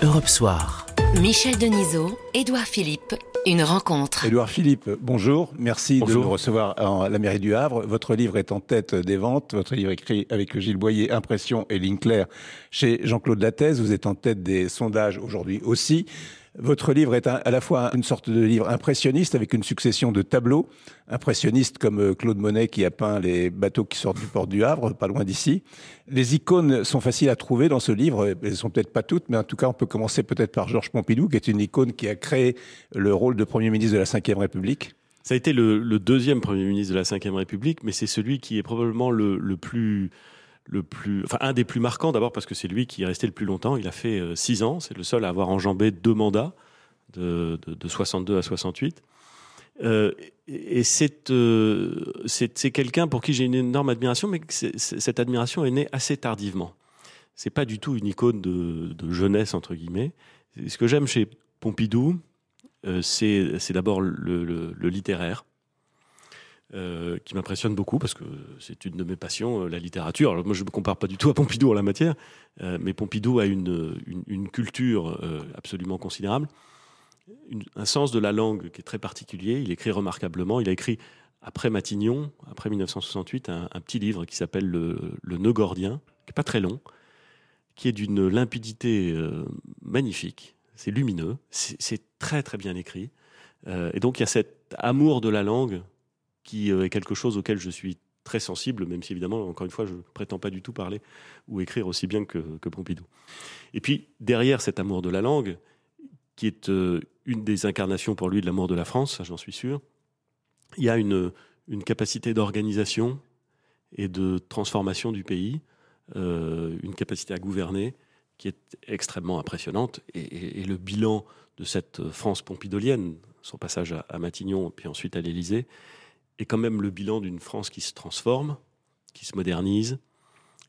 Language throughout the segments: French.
Europe Soir. Michel Denisot, Édouard Philippe, une rencontre. Édouard Philippe, bonjour. Merci Bonjour. de nous recevoir à la mairie du Havre. Votre livre est en tête des ventes. Votre livre écrit avec Gilles Boyer, Impression et ligne claire chez Jean-Claude Lattès. Vous êtes en tête des sondages aujourd'hui aussi. Votre livre est à la fois une sorte de livre impressionniste avec une succession de tableaux. Impressionnistes comme euh, Claude Monet qui a peint les bateaux qui sortent du port du Havre, pas loin d'ici. Les icônes sont faciles à trouver dans ce livre. Elles sont peut-être pas toutes, mais en tout cas, on peut commencer peut-être par Georges Pompidou, qui est une icône qui a créé le rôle de Premier ministre de la Ve République. Ça a été le, deuxième Premier ministre de la Ve République, mais c'est celui qui est probablement le, le plus, le plus, enfin un des plus marquants d'abord parce que c'est lui qui est resté le plus longtemps. Il a fait euh, six ans. C'est le seul à avoir enjambé deux mandats de, de, de 62 à 68. Euh, et euh, c'est c'est quelqu'un pour qui j'ai une énorme admiration, mais cette admiration est née assez tardivement. C'est pas du tout une icône de, jeunesse entre guillemets. Ce que j'aime chez Pompidou, c'est d'abord le littéraire, euh, qui m'impressionne beaucoup parce que c'est une de mes passions, euh, la littérature. Alors moi, je ne me compare pas du tout à Pompidou en la matière, euh, mais Pompidou a une, une, culture absolument considérable, un sens de la langue qui est très particulier. Il écrit remarquablement. Il a écrit, après Matignon, après 1968, un, petit livre qui s'appelle Le, le Nœud gordien, qui n'est pas très long, qui est d'une limpidité magnifique. C'est lumineux, c'est très très bien écrit. Et donc il y a cet amour de la langue qui euh, est quelque chose auquel je suis très sensible, même si évidemment, encore une fois, je ne prétends pas du tout parler ou écrire aussi bien que, Pompidou. Et puis derrière cet amour de la langue, qui est euh, une des incarnations pour lui de l'amour de la France, j'en suis sûr, il y a une, capacité d'organisation et de transformation du pays, euh, une capacité à gouverner qui est extrêmement impressionnante. Et le bilan de cette France pompidolienne, son passage à, à Matignon, puis ensuite à l'Élysée, est quand même le bilan d'une France qui se transforme, qui se modernise,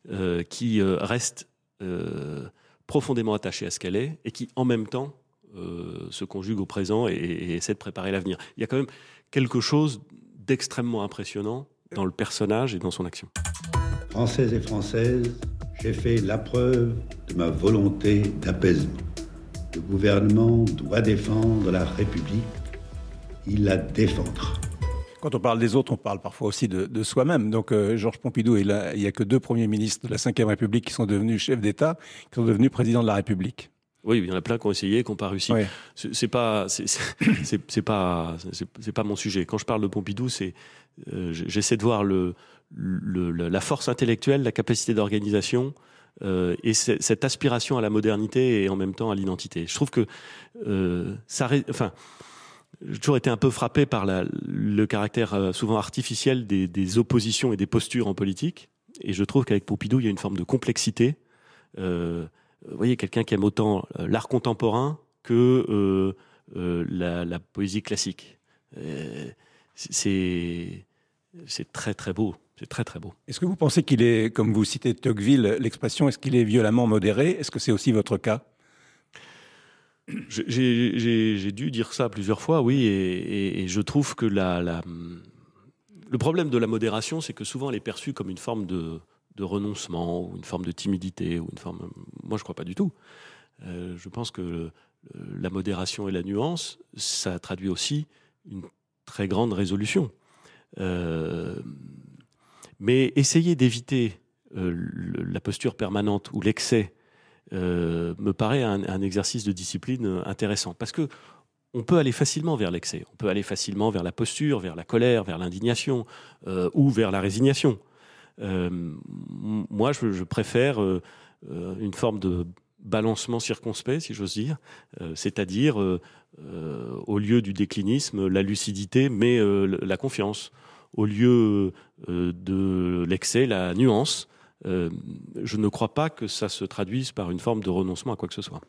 euh, qui euh, reste euh, profondément attachée à ce qu'elle est, et qui en même temps se conjugue au présent et, et essaie de préparer l'avenir. Il y a quand même quelque chose d'extrêmement impressionnant dans le personnage et dans son action. Françaises et Françaises, j'ai fait la preuve de ma volonté d'apaisement. Le gouvernement doit défendre la République. Il la défendra. Quand on parle des autres, on parle parfois aussi de, de soi-même. Donc euh, Georges Pompidou, il n'y a que deux premiers ministres de la Ve République qui sont devenus chefs d'État, qui sont devenus présidents de la République. Oui, il y en a plein qui ont essayé, qui n'ont pas réussi. Ouais. C'est pas, c'est- pas, c'est pas mon sujet. Quand je parle de Pompidou, c'est, euh, j'essaie de voir le, le- le- la force intellectuelle, la capacité d'organisation euh, et ce- cette aspiration à la modernité et en même temps à l'identité. Je trouve que euh, ça, enfin, j'ai toujours été un peu frappé par le caractère euh, souvent artificiel des, oppositions et des postures en politique. Et je trouve qu'avec Pompidou, il y a une forme de complexité. Euh, vous voyez, quelqu'un qui aime autant euh, l'art contemporain que la, la poésie classique. C'est très très beau. C'est très très beau. Est-ce que vous pensez qu'il est, comme vous citez Tocqueville, l'expression, est-ce qu'il est violemment modéré? Est-ce que c'est aussi votre cas? J'ai dû dire ça plusieurs fois, oui, et, je trouve que le problème de la modération, c'est que souvent elle est perçue comme une forme de, renoncement ou une forme de timidité ou une forme. Moi, je crois pas du tout. Euh, je pense que euh, la modération et la nuance, ça traduit aussi une très grande résolution. Euh, mais essayer d'éviter la posture permanente ou l'excès euh, me paraît un, exercice de discipline euh, intéressant. Parce que on peut aller facilement vers l'excès, on peut aller facilement vers la posture, vers la colère, vers l'indignation euh, ou vers la résignation. Moi, je, je préfère une forme de balancement circonspect, si j'ose dire, c'est-à-dire au lieu du déclinisme, la lucidité, mais la confiance. Au lieu de l'excès, la nuance. Euh, je ne crois pas que ça se traduise par une forme de renoncement à quoi que ce soit.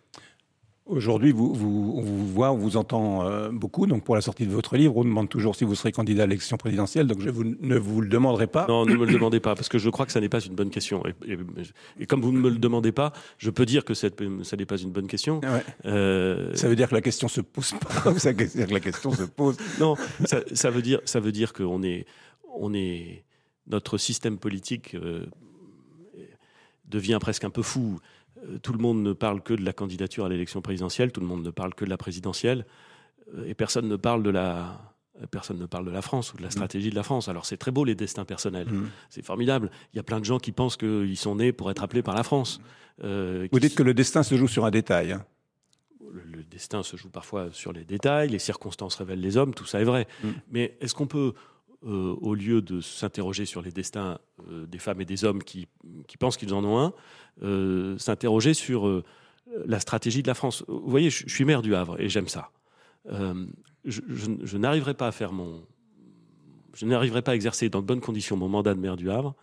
Aujourd'hui, vous, vous, on vous voit, on vous entend euh, beaucoup. Donc, pour la sortie de votre livre, on demande toujours si vous serez candidat à l'élection présidentielle. Donc, je vous, ne vous le demanderai pas. Non, ne me le demandez pas, parce que je crois que ça n'est pas une bonne question. Et, et- et comme vous ne me le demandez pas, je peux dire que cette- ça n'est pas une bonne question. Ouais. Euh, Ça veut dire que la question se pose pas. ça veut dire que la question se pose. non, ça, ça veut dire, ça veut dire qu'on est, on est, notre système politique euh, devient presque un peu fou. euh, tout le monde ne parle que de la candidature à l'élection présidentielle, tout le monde ne parle que de la présidentielle, euh, et personne ne parle de la, personne ne parle de la France ou de la stratégie de la France. Alors c'est très beau les destins personnels, Mmh. c'est formidable. Il y a plein de gens qui pensent qu'ils sont nés pour être appelés par la France. Euh, Vous dites que le destin se joue sur un détail. hein. le, le destin se joue parfois sur les détails, les circonstances révèlent les hommes, tout ça est vrai. Mm. Mais est-ce qu'on peut, euh, au lieu de s'interroger sur les destins euh, des femmes et des hommes qui, pensent qu'ils en ont un, euh, s'interroger sur la stratégie de la France Vous voyez, je, suis maire du Havre et j'aime ça. Je n'arriverai pas à faire mon... Je n'arriverai pas à exercer dans de bonnes conditions mon mandat de maire du Havre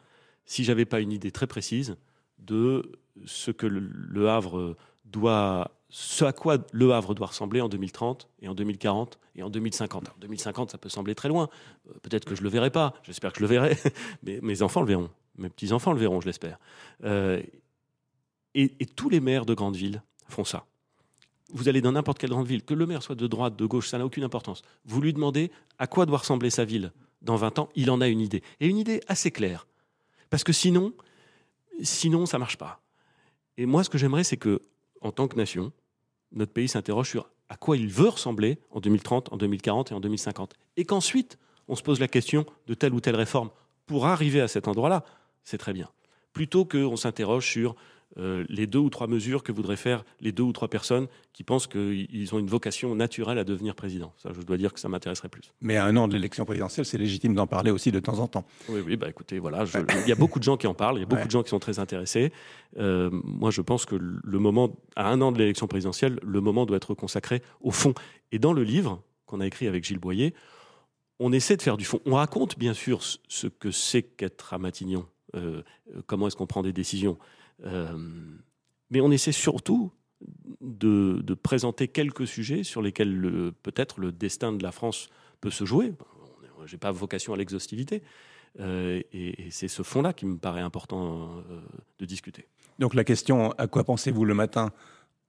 si j'avais pas une idée très précise de ce que le Havre doit, ce à quoi le Havre doit ressembler en 2030 et en 2040 et en 2050. Alors, 2050, ça peut sembler très loin. Euh, Peut-être que je le verrai pas. J'espère que je le verrai. Mais mes enfants le verront. Mes petits enfants le verront, je l'espère. Euh, et, et tous les maires de grandes villes font ça. Vous allez dans n'importe quelle grande ville, que le maire soit de droite, de gauche, ça n'a aucune importance. Vous lui demandez à quoi doit ressembler sa ville dans 20 ans, il en a une idée. Et une idée assez claire. Parce que sinon, sinon ça marche pas. Et moi, ce que j'aimerais, c'est que, en tant que nation, notre pays s'interroge sur à quoi il veut ressembler en 2030, en 2040 et en 2050. Et qu'ensuite, on se pose la question de telle ou telle réforme pour arriver à cet endroit-là. C'est très bien. Plutôt qu'on s'interroge sur euh, les deux ou trois mesures que voudraient faire les deux ou trois personnes qui pensent qu'ils ont une vocation naturelle à devenir président. Ça, je dois dire que ça m'intéresserait plus. Mais à un an de l'élection présidentielle, c'est légitime d'en parler aussi de temps en temps. Oui, oui, bah écoutez, voilà, je- il y a beaucoup de gens qui en parlent, il y a beaucoup Ouais. de gens qui sont très intéressés. Euh, moi, je pense que le moment, à un an de l'élection présidentielle, le moment doit être consacré au fond. Et dans le livre qu'on a écrit avec Gilles Boyer, on essaie de faire du fond. On raconte bien sûr ce- que c'est qu'être à Matignon, euh, comment est-ce qu'on prend des décisions. Euh, mais on essaie surtout de, de présenter quelques sujets sur lesquels le- peut-être le destin de la France peut se jouer. Je n'ai pas vocation à l'exhaustivité. Euh, et, et c'est ce fond-là qui me paraît important euh, de discuter. Donc la question, à quoi pensez-vous le matin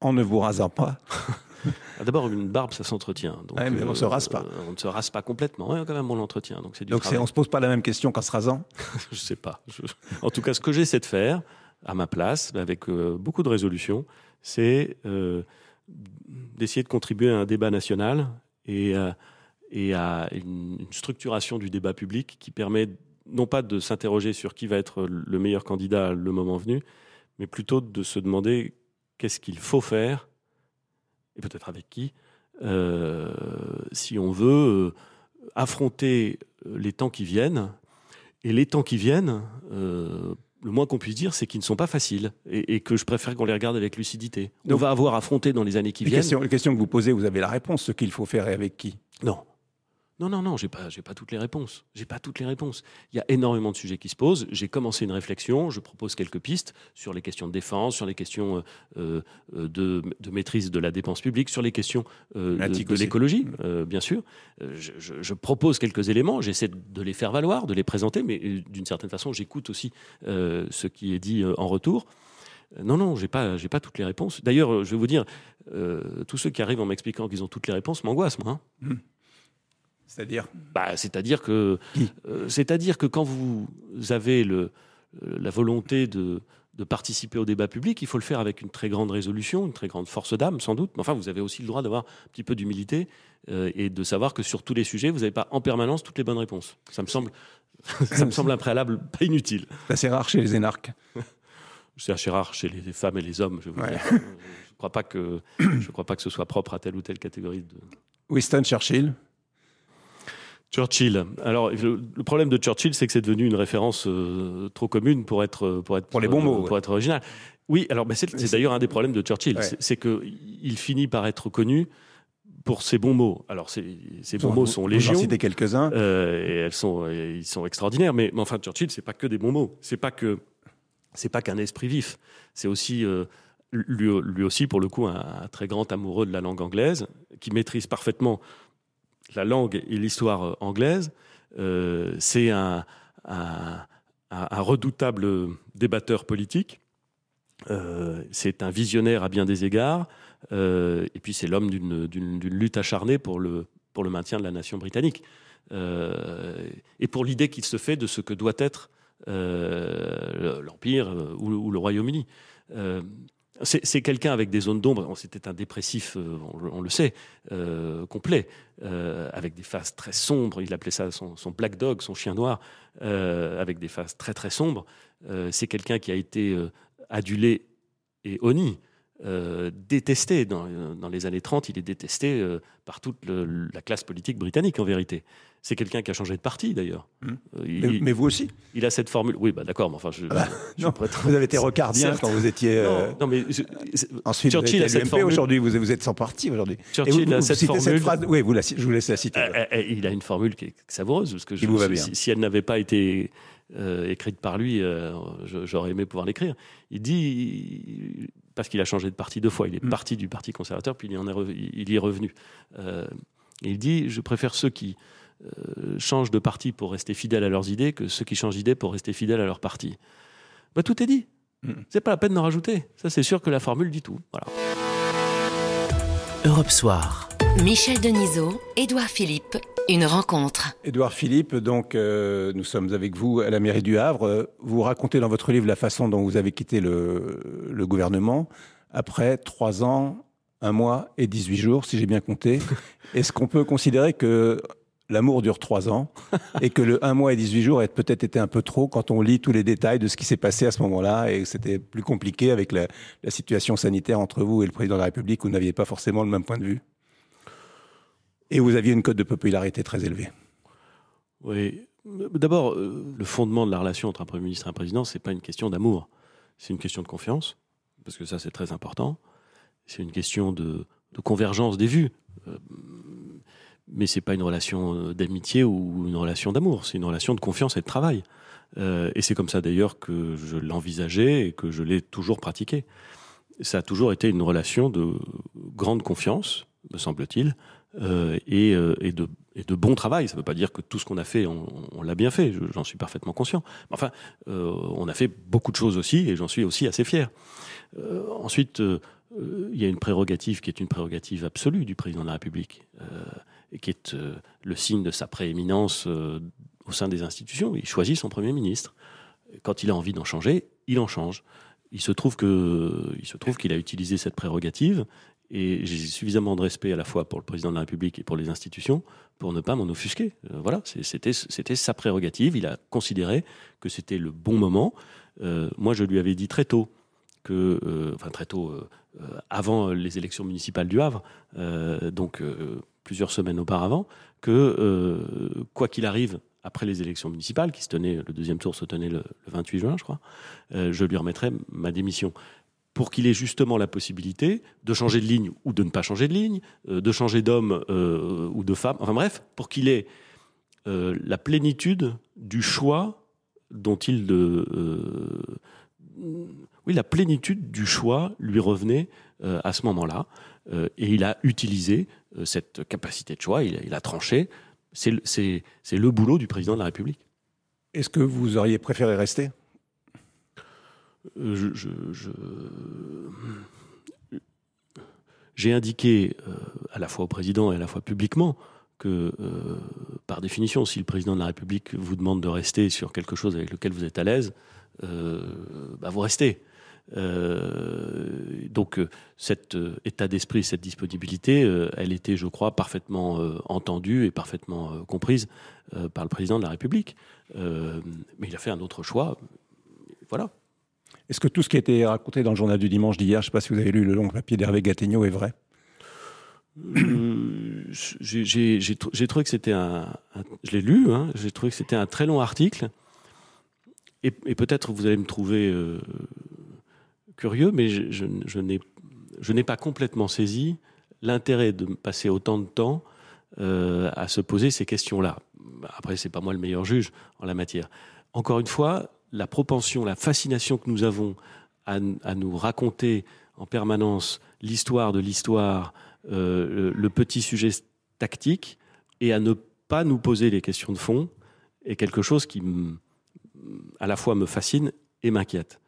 en ne vous rasant pas? D'abord, une barbe, ça s'entretient. Donc, Ouais, mais on se rase pas. on ne se rase pas complètement. Ouais, quand même, on l'entretient. Donc, c'est du Donc on se pose pas la même question qu'en se rasant? Je sais pas. Je- En tout cas, ce que j'essaie de faire, à ma place, avec euh, beaucoup de résolution, c'est euh, d'essayer de contribuer à un débat national et, à une, structuration du débat public qui permet non pas de s'interroger sur qui va être le meilleur candidat le moment venu, mais plutôt de se demander qu'est-ce qu'il faut faire, et peut-être avec qui, euh, si on veut affronter les temps qui viennent. Et les temps qui viennent, le moins qu'on puisse dire, c'est qu'ils ne sont pas faciles et, et que je préfère qu'on les regarde avec lucidité. On va avoir affronté dans les années qui les viennent. questions, les questions que vous posez, vous avez la réponse, ce qu'il faut faire et avec qui? Non. Non, non, non, j'ai pas, j'ai pas toutes les réponses. J'ai pas toutes les réponses. Il y a énormément de sujets qui se posent. J'ai commencé une réflexion. Je propose quelques pistes sur les questions de défense, sur les questions euh, euh, de, de maîtrise de la dépense publique, sur les questions euh, de, l'écologie, euh, bien sûr. Je, je- je propose quelques éléments. J'essaie de les faire valoir, de les présenter, mais d'une certaine façon, j'écoute aussi ce qui est dit en retour. Non, non, j'ai pas, j'ai pas toutes les réponses. D'ailleurs, je vais vous dire, tous ceux qui arrivent en m'expliquant qu'ils ont toutes les réponses m'angoissent, moi. hein. C'est-à-dire Bah, c'est-à-dire que, euh, c'est-à-dire que quand vous avez le, euh, la volonté de, de participer au débat public, il faut le faire avec une très grande résolution, une très grande force d'âme, sans doute. Mais enfin, vous avez aussi le droit d'avoir un petit peu d'humilité euh, et de savoir que sur tous les sujets, vous n'avez pas en permanence toutes les bonnes réponses. Ça me semble, ça me semble un préalable pas inutile. C'est assez rare chez les énarques. C'est assez rare chez les femmes et les hommes, je vous Ouais. Je ne crois pas que, je crois pas que ce soit propre à telle ou telle catégorie de, Winston Churchill, Churchill. Alors, le, le problème de Churchill, c'est que c'est devenu une référence euh, trop commune pour être pour être Pour les bons mots, pour ouais. être original. Oui, alors c'est d'ailleurs un des problèmes de Churchill, Ouais. c'est- c'est que il finit par être connu pour ses bons mots. Alors, ces ces bons mots sont légion. citez quelques-uns. Euh, et elles sont, et ils sont extraordinaires. Mais, mais enfin, Churchill, c'est pas que des bons mots. C'est pas que, c'est pas qu'un esprit vif. C'est aussi, euh, lui, lui aussi, pour le coup, un, un très grand amoureux de la langue anglaise, qui maîtrise parfaitement la langue et l'histoire euh, anglaise. Euh, c'est un, redoutable débatteur politique. Euh, c'est un visionnaire à bien des égards. Et puis, c'est l'homme d'une lutte acharnée pour le, maintien de la nation britannique. Et pour l'idée qu'il se fait de ce que doit être l'Empire ou le Royaume-Uni. C'est quelqu'un avec des zones d'ombre. C'était un dépressif, euh, on, le sait, euh, complet, euh, avec des faces très sombres. Il appelait ça son, black dog, son chien noir, avec des faces très très sombres. c'est quelqu'un qui a été adulé et honni. Détesté dans, dans, les années 30, il est détesté par toute la classe politique britannique en vérité. C'est quelqu'un qui a changé de parti d'ailleurs. Mmh. Euh, mais, vous aussi Il a cette formule. Oui, bah, d'accord, mais enfin, je, ah bah, vous avez été rocardien quand vous étiez. Euh, non, mais ensuite Churchill vous êtes aujourd'hui. Vous, vous, êtes sans parti aujourd'hui. Churchill a cette formule. phrase... Oui, vous la, je vous laisse la citer. Euh, il a une formule qui est savoureuse parce que je, vous. Si, elle n'avait pas été écrite par lui, j'aurais aimé pouvoir l'écrire. Il dit parce qu'il a changé de parti deux fois. Il est mmh. parti du Parti conservateur, puis il y, en est il y est revenu. il dit Je préfère ceux qui euh, changent de parti pour rester fidèles à leurs idées que ceux qui changent d'idée pour rester fidèles à leur parti. Bah, tout est dit. Mm. C'est pas la peine d'en rajouter. Ça, c'est sûr que la formule dit tout. Voilà. Europe Soir. Michel Denisot, Édouard Philippe, une rencontre. Édouard Philippe, donc euh, nous sommes avec vous à la mairie du Havre. Vous racontez dans votre livre la façon dont vous avez quitté le, le gouvernement après trois ans, un mois et 18 jours, si j'ai bien compté. Est-ce qu'on peut considérer que l'amour dure trois ans et que le un mois et 18 jours a peut-être été un peu trop quand on lit tous les détails de ce qui s'est passé à ce moment-là et c'était plus compliqué avec la, situation sanitaire entre vous et le président de la République où vous n'aviez pas forcément le même point de vue? Et vous aviez une cote de popularité très élevée. Oui. D'abord, euh, le fondement de la relation entre un Premier ministre et un président, c'est pas une question d'amour. C'est une question de confiance, parce que ça, c'est très important. C'est une question de, de convergence des vues. Euh, mais c'est pas une relation euh, d'amitié ou une relation d'amour, c'est une relation de confiance et de travail. Et c'est comme ça d'ailleurs que je l'envisageais et que je l'ai toujours pratiqué. Ça a toujours été une relation de grande confiance, me semble-t-il, euh, et, euh, et, de, bon travail. Ça ne veut pas dire que tout ce qu'on a fait, on, l'a bien fait, j'en suis parfaitement conscient. Mais enfin, euh, on a fait beaucoup de choses aussi, et j'en suis aussi assez fier. ensuite, il y a une prérogative qui est une prérogative absolue du président de la République et qui est le signe de sa prééminence au sein des institutions. Il choisit son Premier ministre. Quand il a envie d'en changer, il en change. Il se trouve qu'il a utilisé cette prérogative et j'ai suffisamment de respect à la fois pour le président de la République et pour les institutions pour ne pas m'en offusquer. Euh, voilà, c'était, sa prérogative. Il a considéré que c'était le bon moment. moi, je lui avais dit très tôt que, enfin très tôt, avant les élections municipales du Havre, donc plusieurs semaines auparavant, que euh, quoi qu'il arrive après les élections municipales, qui se tenaient, le deuxième tour se tenait le, 28 juin, je crois, euh, je lui remettrai ma démission pour qu'il ait justement la possibilité de changer de ligne ou de ne pas changer de ligne, euh, de changer d'homme ou de femme, enfin bref, pour qu'il ait la plénitude du choix dont il oui la plénitude du choix lui revenait à ce moment-là et il a utilisé euh, cette capacité de choix, il, a tranché. C'est le boulot du président de la République. Est-ce que vous auriez préféré rester? Euh, J'ai indiqué euh, à la fois au président et à la fois publiquement que, par définition, si le président de la République vous demande de rester sur quelque chose avec lequel vous êtes à l'aise, bah vous restez. Euh, donc euh, cet euh, état d'esprit, cette disponibilité, elle était, je crois, parfaitement entendue et parfaitement comprise par le président de la République. mais il a fait un autre choix. Voilà. Est-ce que tout ce qui a été raconté dans le journal du dimanche d'hier, je ne sais pas si vous avez lu le long papier d'Hervé Gattegno, est vrai? J'ai trouvé que c'était un, Je l'ai lu, hein, j'ai trouvé que c'était un très long article. Et, peut-être vous allez me trouver curieux, mais je n'ai pas complètement saisi l'intérêt de passer autant de temps euh, à se poser ces questions-là. Après, c'est pas moi le meilleur juge en la matière. Encore une fois, la propension, la fascination que nous avons à, nous raconter en permanence l'histoire de l'histoire, euh, le, petit sujet tactique, et à ne pas nous poser les questions de fond, est quelque chose qui, à la fois, me fascine et m'inquiète.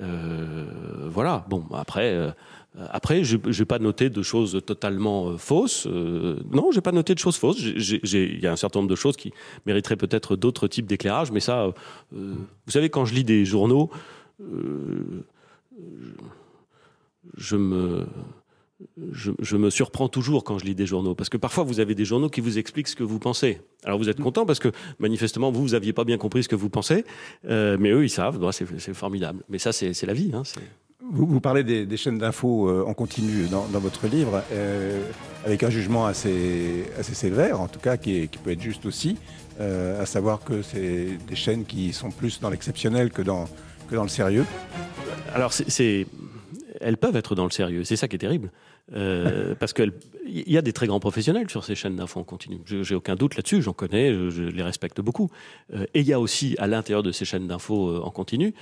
Euh, voilà. Bon, après, euh, après, je n'ai pas noté de choses totalement euh, fausses. non, j'ai pas noté de choses fausses. Il y a un certain nombre de choses qui mériteraient peut-être d'autres types d'éclairage, mais ça, vous savez, quand je lis des journaux, je me je, me surprends toujours quand je lis des journaux, parce que parfois vous avez des journaux qui vous expliquent ce que vous pensez. Alors vous êtes mm. content parce que manifestement vous, vous aviez pas bien compris ce que vous pensez, euh, mais eux ils savent, c'est formidable. Mais ça c'est la vie. Hein, vous, parlez des, chaînes d'infos euh, en continu dans, votre livre, euh, avec un jugement assez, sévère, en tout cas qui, peut être juste aussi, à savoir que c'est des chaînes qui sont plus dans l'exceptionnel que dans, le sérieux. Alors elles peuvent être dans le sérieux. C'est ça qui est terrible. Euh, parce qu'il y a des très grands professionnels sur ces chaînes d'infos en continu. J'ai aucun doute là-dessus, j'en connais, je, les respecte beaucoup. Euh, et il y a aussi à l'intérieur de ces chaînes d'infos euh, en continu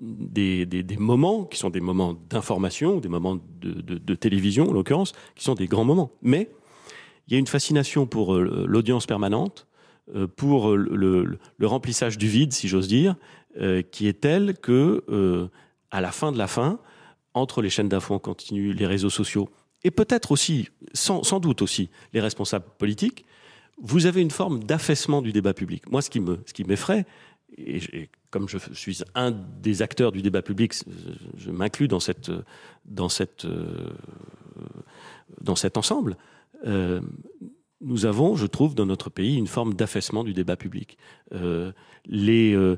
des, moments qui sont des moments d'information, des moments de, télévision en l'occurrence, qui sont des grands moments. Mais il y a une fascination pour l'audience permanente, pour le, remplissage du vide, si j'ose dire, qui est telle que à la fin de la fin, entre les chaînes d'infos en continu, les réseaux sociaux, et peut-être aussi, sans, doute aussi, les responsables politiques, vous avez une forme d'affaissement du débat public. Moi, ce qui m'effraie, et, comme je suis un des acteurs du débat public, je m'inclus dans cet ensemble. Euh, nous avons, je trouve, dans notre pays, une forme d'affaissement du débat public. Euh, les, euh,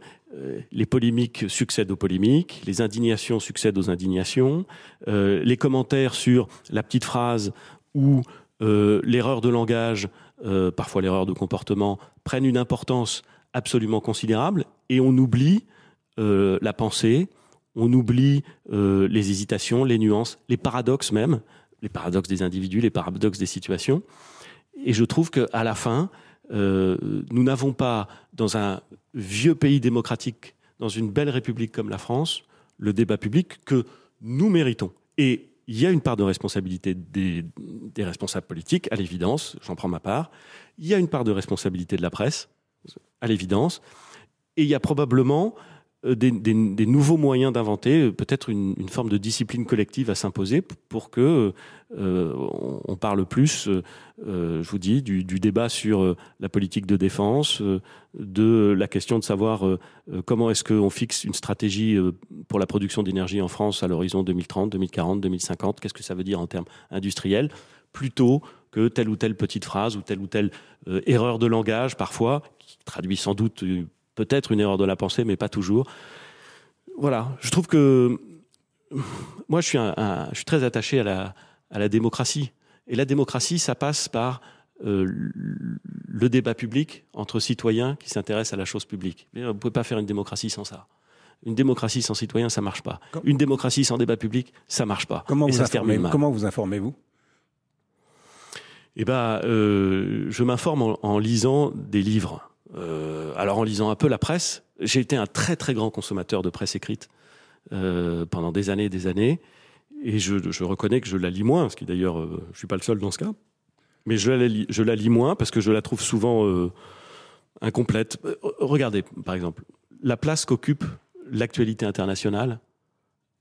les polémiques succèdent aux polémiques, les indignations succèdent aux indignations, euh, les commentaires sur la petite phrase ou euh, l'erreur de langage, euh, parfois l'erreur de comportement, prennent une importance absolument considérable et on oublie euh, la pensée, on oublie les hésitations, les nuances, les paradoxes même, les paradoxes des individus, les paradoxes des situations. Et je trouve qu'à la fin, euh, nous n'avons pas, dans un vieux pays démocratique, dans une belle république comme la France, le débat public que nous méritons. Et il y a une part de responsabilité des, des responsables politiques, à l'évidence, j'en prends ma part. Il y a une part de responsabilité de la presse, à l'évidence. Et il y a probablement euh, des, nouveaux moyens d'inventer, euh, peut-être une, forme de discipline collective à s'imposer pour que euh, on, parle plus, je vous dis, du, débat sur la politique de défense, de la question de savoir comment est-ce qu'on fixe une stratégie pour la production d'énergie en France à l'horizon 2030, 2040, 2050, qu'est-ce que ça veut dire en termes industriels, plutôt que telle ou telle petite phrase ou telle ou telle erreur de langage parfois, qui traduit sans doute peut-être une erreur de la pensée, mais pas toujours. Voilà, je trouve que moi, je suis, un, je suis très attaché à la, à la démocratie. Et la démocratie, ça passe par euh, le débat public entre citoyens qui s'intéressent à la chose publique. vous ne pouvez pas faire une démocratie sans ça. Une démocratie sans citoyens, ça marche pas. Une démocratie sans débat public, ça marche pas. Comment, vous, informez, comment vous informez-vous Eh ben, euh, je m'informe en, en, lisant des livres. Euh, alors en lisant un peu la presse, j'ai été un très très grand consommateur de presse écrite euh, pendant des années et des années, et je, reconnais que je la lis moins, ce qui d'ailleurs, euh, je suis pas le seul dans ce cas, mais je la lis, moins parce que je la trouve souvent incomplète. regardez, par exemple, la place qu'occupe l'actualité internationale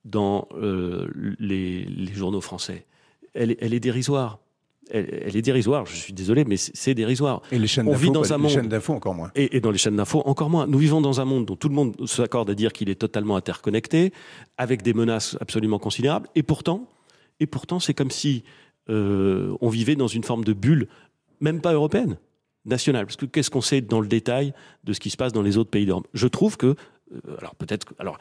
dans les, journaux français. Elle est dérisoire elle, est dérisoire. Je suis désolé, mais c'est dérisoire. Et les chaînes d'infos, encore moins. Et, dans les chaînes d'infos, encore moins. Nous vivons dans un monde dont tout le monde s'accorde à dire qu'il est totalement interconnecté, avec des menaces absolument considérables. Et pourtant, et pourtant, c'est comme si euh, on vivait dans une forme de bulle, même pas européenne, nationale. Parce que qu'est-ce qu'on sait dans le détail de ce qui se passe dans les autres pays d'Europe? Je trouve que, euh, alors peut-être, alors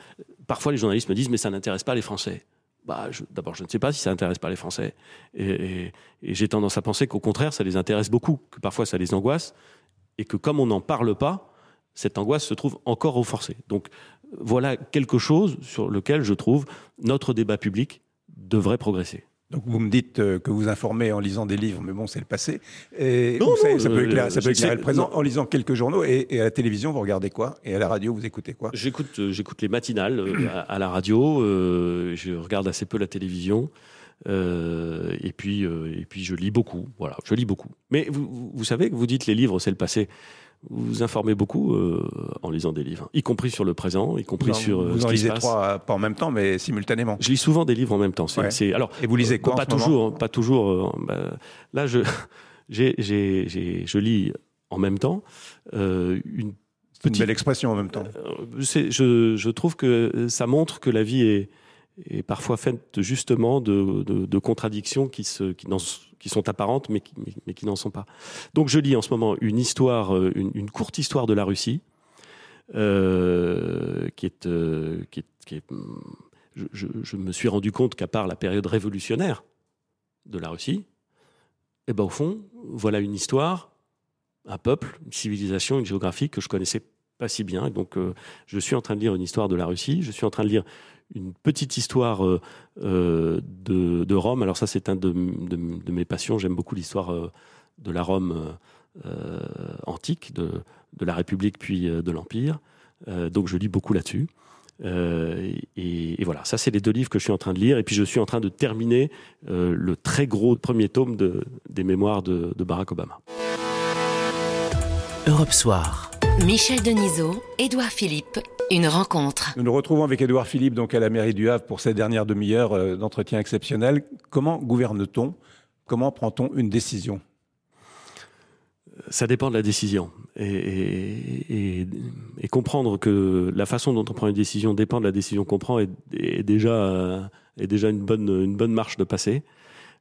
parfois les journalistes me disent, mais ça n'intéresse pas les Français bah, d'abord, je ne sais pas si ça intéresse pas les Français. Et, j'ai tendance à penser qu'au contraire, ça les intéresse beaucoup, que parfois ça les angoisse, et que comme on n'en parle pas, cette angoisse se trouve encore renforcée. Donc voilà quelque chose sur lequel je trouve notre débat public devrait progresser. Donc vous me dites euh, que vous informez en lisant des livres, mais bon, c'est le passé. Et non, ça, peut éclairer, ça peut éclairer le présent en lisant quelques journaux. Et, à la télévision, vous regardez quoi? Et à la radio, vous écoutez quoi? J'écoute, euh, j'écoute les matinales euh, à, la radio. je regarde assez peu la télévision. et puis, et puis je lis beaucoup. Voilà, je lis beaucoup. Mais vous, vous savez que vous dites les livres, c'est le passé vous vous informez beaucoup euh, en lisant des livres, y compris sur le présent, y compris sur. Euh, vous en lisez trois, pas en même temps, mais simultanément. Je lis souvent des livres en même temps. Alors, Et vous lisez quoi Pas toujours. Pas toujours. Euh, bah, là, je, lis en même temps une petite. Une belle expression en même temps. je, je trouve que ça montre que la vie est est parfois faite justement de, de, de contradictions qui, se, qui, qui, sont apparentes mais qui, mais qui n'en sont pas. Donc je lis en ce moment une histoire, euh, une, courte histoire de la Russie, euh, qui est, euh, qui est, qui est je, je, me suis rendu compte qu'à part la période révolutionnaire de la Russie, eh ben au fond, voilà une histoire, un peuple, une civilisation, une géographie que je connaissais pas si bien. Donc, euh, je suis en train de lire une histoire de la Russie. Je suis en train de lire une petite histoire euh, euh, de, Rome. Alors ça, c'est un de, mes passions. J'aime beaucoup l'histoire de la Rome antique, de, la République puis de l'Empire. donc je lis beaucoup là-dessus. Et, voilà, ça c'est les deux livres que je suis en train de lire. Et puis je suis en train de terminer le très gros premier tome de, des mémoires de Barack Obama. Europe Soir. Michel Denisot, Édouard Philippe, une rencontre. Nous nous retrouvons avec Édouard Philippe donc à la mairie du Havre pour cette dernière demi-heure euh, d'entretien exceptionnel. Comment gouverne-t-on? Comment prend-on une décision? Ça dépend de la décision. Et, et, et, et, comprendre que la façon dont on prend une décision dépend de la décision qu'on prend est, est, déjà, est déjà une bonne, une bonne marche de passer.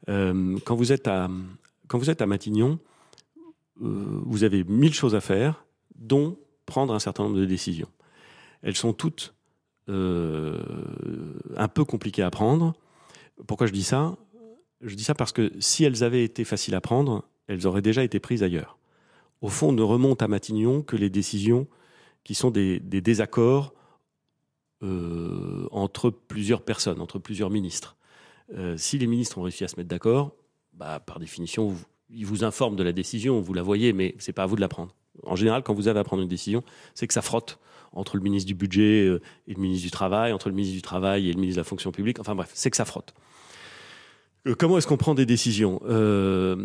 Euh, quand, vous êtes à, quand vous êtes à Matignon, euh, vous avez mille choses à faire, dont prendre un certain nombre de décisions. Elles sont toutes euh, un peu compliquées à prendre. Pourquoi je dis ça? Je dis ça parce que si elles avaient été faciles à prendre, elles auraient déjà été prises ailleurs. Au fond, ne remontent à Matignon que les décisions qui sont des, désaccords euh, entre plusieurs personnes, entre plusieurs ministres. Euh, si les ministres ont réussi à se mettre d'accord, bah, par définition, ils vous informent de la décision, vous la voyez, mais c'est pas à vous de la prendre. En général, quand vous avez à prendre une décision, c'est que ça frotte entre le ministre du budget euh, et le ministre du travail, entre le ministre du travail et le ministre de la fonction publique. Enfin bref, c'est que ça frotte. Euh, comment est-ce qu'on prend des décisions? Euh,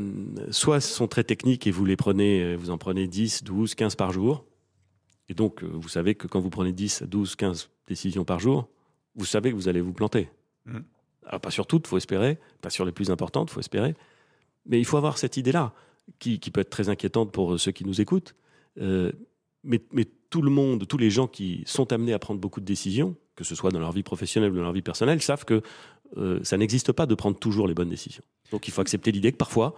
Soit ce sont très techniques et vous les prenez, vous en prenez 10, 12, 15 par jour. Et donc, vous savez que quand vous prenez 10, 12, 15 décisions par jour, vous savez que vous allez vous planter. Mmh. Alors, pas sur toutes, faut espérer. Pas sur les plus importantes, faut espérer. Mais il faut avoir cette idée-là, qui, qui, peut être très inquiétante pour ceux qui nous écoutent. Euh, mais, tout le monde, tous les gens qui sont amenés à prendre beaucoup de décisions, que ce soit dans leur vie professionnelle ou dans leur vie personnelle, savent que euh, ça n'existe pas de prendre toujours les bonnes décisions. Donc il faut accepter l'idée que parfois,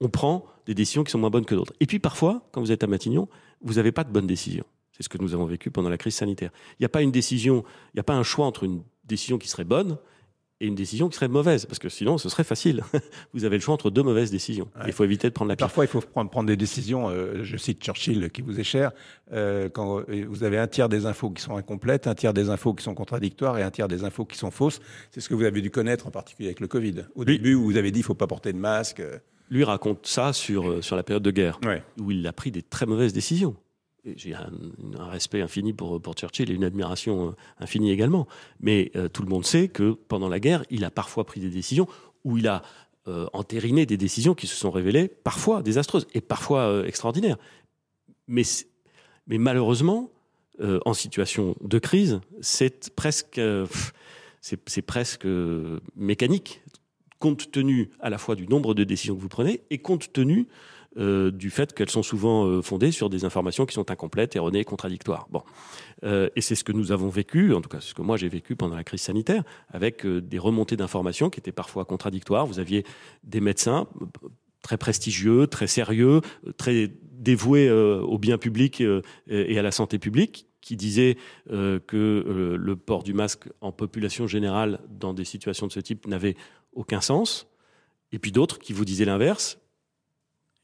on prend des décisions qui sont moins bonnes que d'autres. Et puis parfois, quand vous êtes à Matignon, vous n'avez pas de bonnes décisions. C'est ce que nous avons vécu pendant la crise sanitaire. Il n'y a pas une décision, il n'y a pas un choix entre une décision qui serait bonne et une décision qui serait mauvaise, parce que sinon ce serait facile. vous avez le choix entre deux mauvaises décisions. Ouais. Il faut éviter de prendre la pire. Parfois, il faut prendre, prendre des décisions, euh, je cite Churchill qui vous est cher, euh, quand vous avez un tiers des infos qui sont incomplètes, un tiers des infos qui sont contradictoires et un tiers des infos qui sont fausses. C'est ce que vous avez dû connaître en particulier avec le Covid. Au Lui, début, où vous avez dit il ne faut pas porter de masque. Lui raconte ça sur, euh, sur la période de guerre, ouais. où il a pris des très mauvaises décisions j'ai un, respect infini pour, Churchill et une admiration euh, infinie également. Mais euh, tout le monde sait que pendant la guerre, il a parfois pris des décisions où il a euh, entériné des décisions qui se sont révélées parfois désastreuses et parfois euh, extraordinaires. Mais, mais malheureusement, en situation de crise, c'est presque, c'est presque mécanique, compte tenu à la fois du nombre de décisions que vous prenez et compte tenu euh, du fait qu'elles sont souvent euh, fondées sur des informations qui sont incomplètes, erronées, contradictoires. Bon, euh, et c'est ce que nous avons vécu, en tout cas ce que moi j'ai vécu pendant la crise sanitaire, avec euh, des remontées d'informations qui étaient parfois contradictoires. Vous aviez des médecins très prestigieux, très sérieux, très dévoués euh, au bien public et à la santé publique, qui disaient que le port du masque en population générale dans des situations de ce type n'avait aucun sens, et puis d'autres qui vous disaient l'inverse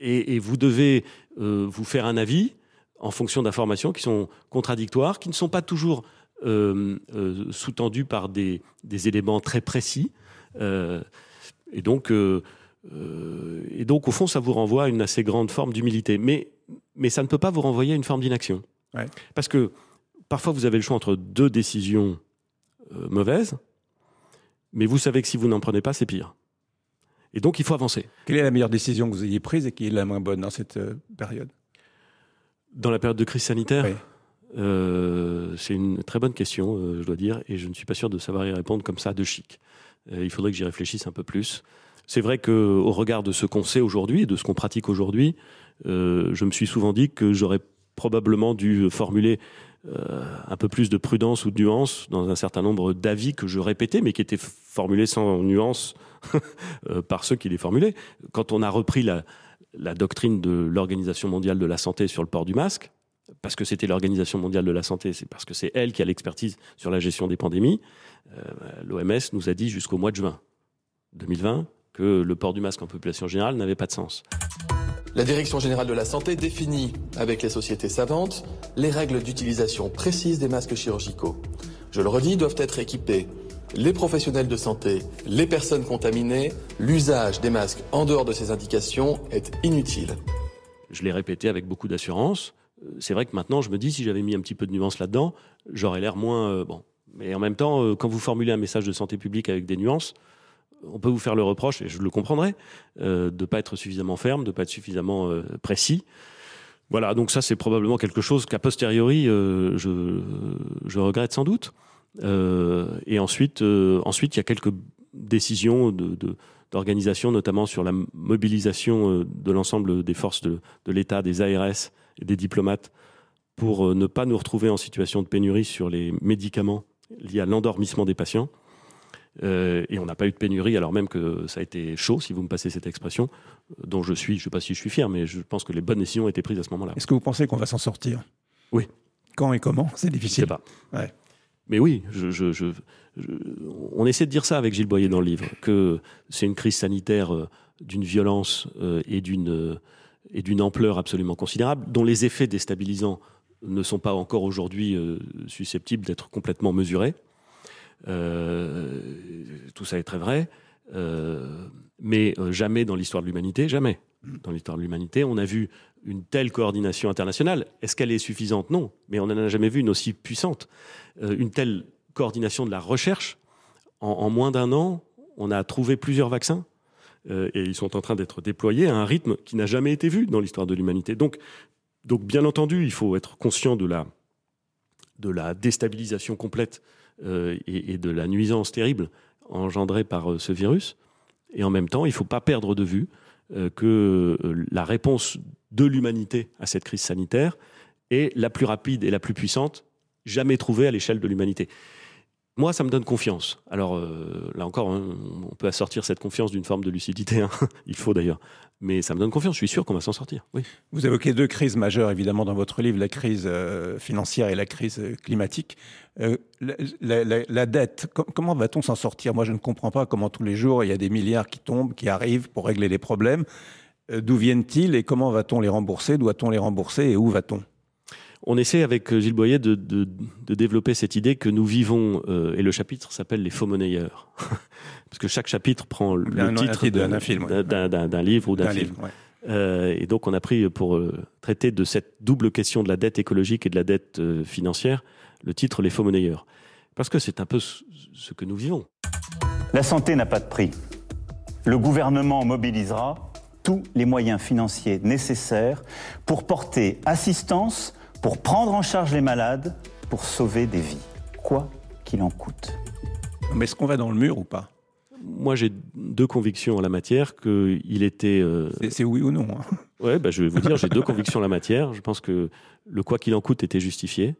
et, et vous devez euh, vous faire un avis en fonction d'informations qui sont contradictoires, qui ne sont pas toujours euh, euh, sous-tendues par des, des, éléments très précis. Euh, et, donc, euh, et donc, au fond, ça vous renvoie à une assez grande forme d'humilité. Mais, mais ça ne peut pas vous renvoyer à une forme d'inaction. Ouais. Parce que parfois, vous avez le choix entre deux décisions mauvaises, mais vous savez que si vous n'en prenez pas, c'est pire. Et donc, il faut avancer. Quelle est la meilleure décision que vous ayez prise et qui est la moins bonne dans cette euh, période? Dans la période de crise sanitaire oui. euh, C'est une très bonne question, euh, je dois dire, et je ne suis pas sûr de savoir y répondre comme ça de chic. Euh, il faudrait que j'y réfléchisse un peu plus. C'est vrai qu'au regard de ce qu'on sait aujourd'hui, de ce qu'on pratique aujourd'hui, je me suis souvent dit que j'aurais probablement dû formuler euh, un peu plus de prudence ou de nuance dans un certain nombre d'avis que je répétais, mais qui étaient formulés sans nuance euh, par ceux qui les formulaient. Quand on a repris la, doctrine de l'Organisation mondiale de la santé sur le port du masque, parce que c'était l'Organisation mondiale de la santé, c'est parce que c'est elle qui a l'expertise sur la gestion des pandémies, euh, l'OMS nous a dit jusqu'au mois de juin 2020 que le port du masque en population générale n'avait pas de sens. La Direction générale de la santé définit, avec les sociétés savantes, les règles d'utilisation précises des masques chirurgicaux. Je le redis, doivent être équipés les professionnels de santé, les personnes contaminées. L'usage des masques en dehors de ces indications est inutile. Je l'ai répété avec beaucoup d'assurance. Euh, c'est vrai que maintenant, je me dis, si j'avais mis un petit peu de nuance là-dedans, j'aurais l'air moins... Euh, bon. Mais en même temps, euh, quand vous formulez un message de santé publique avec des nuances, on peut vous faire le reproche, et je le comprendrai, euh, de ne pas être suffisamment ferme, de ne pas être suffisamment euh, précis. Voilà, donc ça c'est probablement quelque chose qu'a posteriori euh, je, regrette sans doute. et ensuite, il y a quelques décisions d'organisation, notamment sur la mobilisation de l'ensemble des forces de, de l'État, des ARS et des diplomates, pour ne pas nous retrouver en situation de pénurie sur les médicaments liés à l'endormissement des patients. Euh, et on n'a pas eu de pénurie, alors même que ça a été chaud, si vous me passez cette expression, dont je suis, je ne sais pas si je suis fier, mais je pense que les bonnes décisions ont été prises à ce moment-là. Est-ce que vous pensez qu'on va s'en sortir? Oui. Quand et comment? C'est difficile. Je sais pas. Ouais. Mais oui, je, je, je, on essaie de dire ça avec Gilles Boyer dans le livre, que c'est une crise sanitaire euh, d'une violence euh, et d'une et d'une ampleur absolument considérable, dont les effets déstabilisants ne sont pas encore aujourd'hui susceptibles d'être complètement mesurés. Euh, tout ça est très vrai, euh, mais euh, jamais dans l'histoire de l'humanité, jamais. Dans l'histoire de l'humanité, on a vu une telle coordination internationale. Est-ce qu'elle est suffisante? Non, mais on n'en a jamais vu une aussi puissante. une telle coordination de la recherche. En, moins d'un an, on a trouvé plusieurs vaccins et ils sont en train d'être déployés à un rythme qui n'a jamais été vu dans l'histoire de l'humanité. Donc, donc, bien entendu, il faut être conscient de la, de la déstabilisation complète euh, et, de la nuisance terrible engendrée par euh, ce virus. Et en même temps, il ne faut pas perdre de vue euh, que la réponse de l'humanité à cette crise sanitaire est la plus rapide et la plus puissante jamais trouvée à l'échelle de l'humanité. Moi, ça me donne confiance. Alors euh, là encore, hein, on peut assortir cette confiance d'une forme de lucidité. Hein. Il faut d'ailleurs. Mais ça me donne confiance. Je suis sûr qu'on va s'en sortir. Vous évoquez deux crises majeures, évidemment, dans votre livre, la crise euh, financière et la crise euh, climatique. la, dette, comment va-t-on s'en sortir? Moi, je ne comprends pas comment tous les jours, il y a des milliards qui tombent, qui arrivent pour régler les problèmes. D'où viennent-ils et comment va-t-on les rembourser? Doit-on les rembourser et où va-t-on? On essaie avec euh, Gilles Boyer de, développer cette idée que nous vivons, euh, et le chapitre s'appelle Les faux monnayeurs. Parce que chaque chapitre prend le titre d'un film, d'un livre ou d'un film. Euh, et donc on a pris pour traiter de cette double question de la dette écologique et de la dette financière le titre Les faux monnayeurs. Parce que c'est un peu ce que nous vivons. La santé n'a pas de prix. Le gouvernement mobilisera tous les moyens financiers nécessaires pour porter assistance pour prendre en charge les malades, pour sauver des vies, quoi qu'il en coûte. Mais est-ce qu'on va dans le mur ou pas? Moi, j'ai deux convictions en la matière qu'il était. Euh, c'est oui ou non hein Ouais, bah, je vais vous dire, j'ai deux convictions en la matière. Je pense que le quoi qu'il en coûte était justifié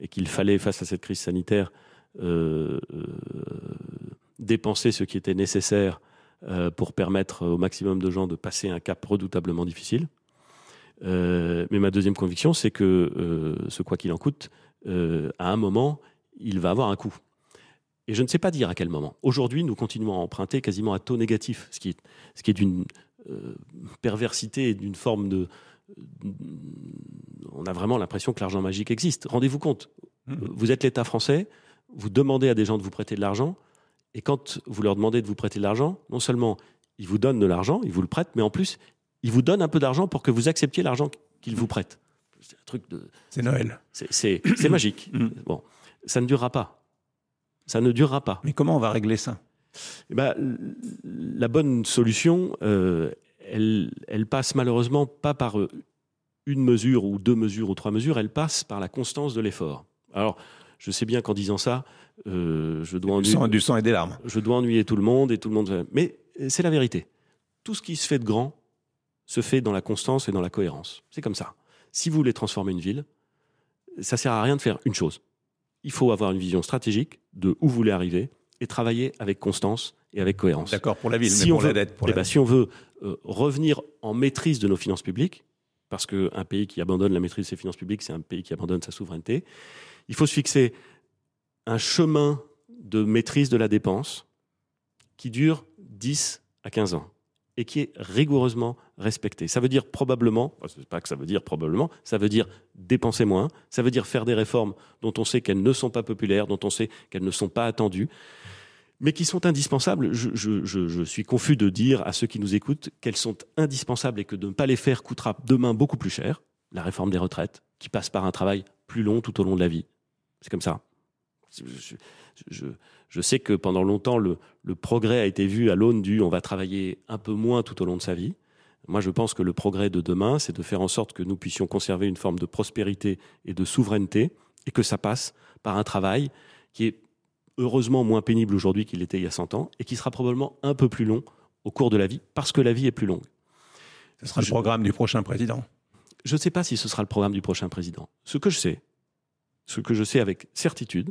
et qu'il fallait, face à cette crise sanitaire, euh, euh, dépenser ce qui était nécessaire pour permettre au maximum de gens de passer un cap redoutablement difficile. Euh, mais ma deuxième conviction, c'est que euh, ce quoi qu'il en coûte, euh, à un moment, il va avoir un coût. Et je ne sais pas dire à quel moment. Aujourd'hui, nous continuons à emprunter quasiment à taux négatif, ce qui est, ce qui est d'une perversité et d'une forme de... On a vraiment l'impression que l'argent magique existe. Rendez-vous compte, mmh. vous êtes l'État français, vous demandez à des gens de vous prêter de l'argent, et quand vous leur demandez de vous prêter de l'argent, non seulement ils vous donnent de l'argent, ils vous le prêtent, mais en plus, il vous donne un peu d'argent pour que vous acceptiez l'argent qu'il vous prête. C'est un truc de. C'est Noël. C'est magique. Mm. bon, ça ne durera pas. Ça ne durera pas. Mais comment on va régler ça? Eh ben, La bonne solution, euh, elle, elle, passe malheureusement pas par euh, une mesure ou deux mesures ou trois mesures, elle passe par la constance de l'effort. Alors, je sais bien qu'en disant ça, euh, je dois ennuyer, du sang et des larmes. Je dois ennuyer tout le monde et tout le monde. Mais c'est la vérité. Tout ce qui se fait de grand se fait dans la constance et dans la cohérence. C'est comme ça. Si vous voulez transformer une ville, ça sert à rien de faire une chose. Il faut avoir une vision stratégique de où vous voulez arriver et travailler avec constance et avec cohérence. D'accord, pour la ville, si mais pour veut, la dette. Pour eh la ben, dette. si on veut euh, revenir en maîtrise de nos finances publiques, parce qu'un pays qui abandonne la maîtrise de ses finances publiques, c'est un pays qui abandonne sa souveraineté, il faut se fixer un chemin de maîtrise de la dépense qui dure 10 à 15 ans et qui est rigoureusement respecté. Ça veut dire probablement, c'est pas que ça veut dire probablement, ça veut dire dépenser moins, ça veut dire faire des réformes dont on sait qu'elles ne sont pas populaires, dont on sait qu'elles ne sont pas attendues, mais qui sont indispensables. Je- je suis confus de dire à ceux qui nous écoutent qu'elles sont indispensables et que de ne pas les faire coûtera demain beaucoup plus cher. La réforme des retraites, qui passe par un travail plus long tout au long de la vie. C'est comme ça. Je, sais que pendant longtemps, le, le progrès a été vu à l'aune du on va travailler un peu moins tout au long de sa vie. Moi, je pense que le progrès de demain, c'est de faire en sorte que nous puissions conserver une forme de prospérité et de souveraineté, et que ça passe par un travail qui est heureusement moins pénible aujourd'hui qu'il était il y a 100 ans, et qui sera probablement un peu plus long au cours de la vie, parce que la vie est plus longue. Ce sera le programme du prochain président. Je ne sais pas si ce sera le programme du prochain président. Ce que je sais, ce que je sais avec certitude,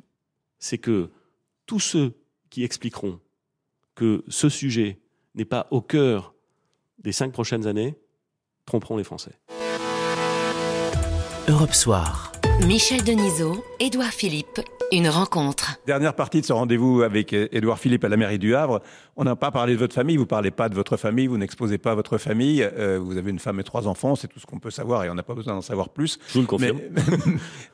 c'est que tous ceux qui expliqueront que ce sujet n'est pas au cœur des cinq prochaines années tromperont les Français. Europe Soir. Michel Denisot, Édouard Philippe, une rencontre. Dernière partie de ce rendez-vous avec Édouard Philippe à la mairie du Havre. On n'a pas parlé de votre famille, vous parlez pas de votre famille, vous n'exposez pas votre famille. Euh, vous avez une femme et trois enfants, c'est tout ce qu'on peut savoir et on n'a pas besoin d'en savoir plus. Je vous le confirme. Mais,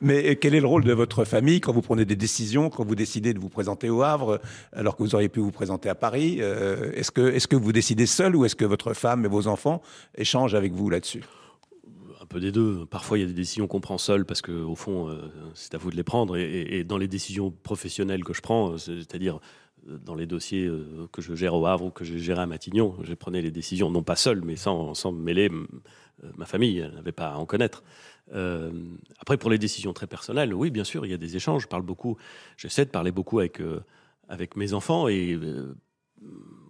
mais quel est le rôle de votre famille quand vous prenez des décisions, quand vous décidez de vous présenter au Havre, alors que vous auriez pu vous présenter à Paris Euh, Est-ce que, est-ce que vous décidez seul ou est-ce que votre femme et vos enfants échangent avec vous là-dessus? Peu des deux. Parfois, il y a des décisions qu'on prend seul parce que, au fond, euh, c'est à vous de les prendre. Et, dans les décisions professionnelles que je prends, euh, c'est-à-dire euh, dans les dossiers que je gère au Havre ou que je gérais à Matignon, je prenais les décisions, non pas seul, mais sans, sans mêler ma famille. Elle n'avait pas à en connaître. Après, pour les décisions très personnelles, oui, bien sûr, il y a des échanges. Je parle beaucoup, j'essaie de parler beaucoup avec, avec mes enfants et.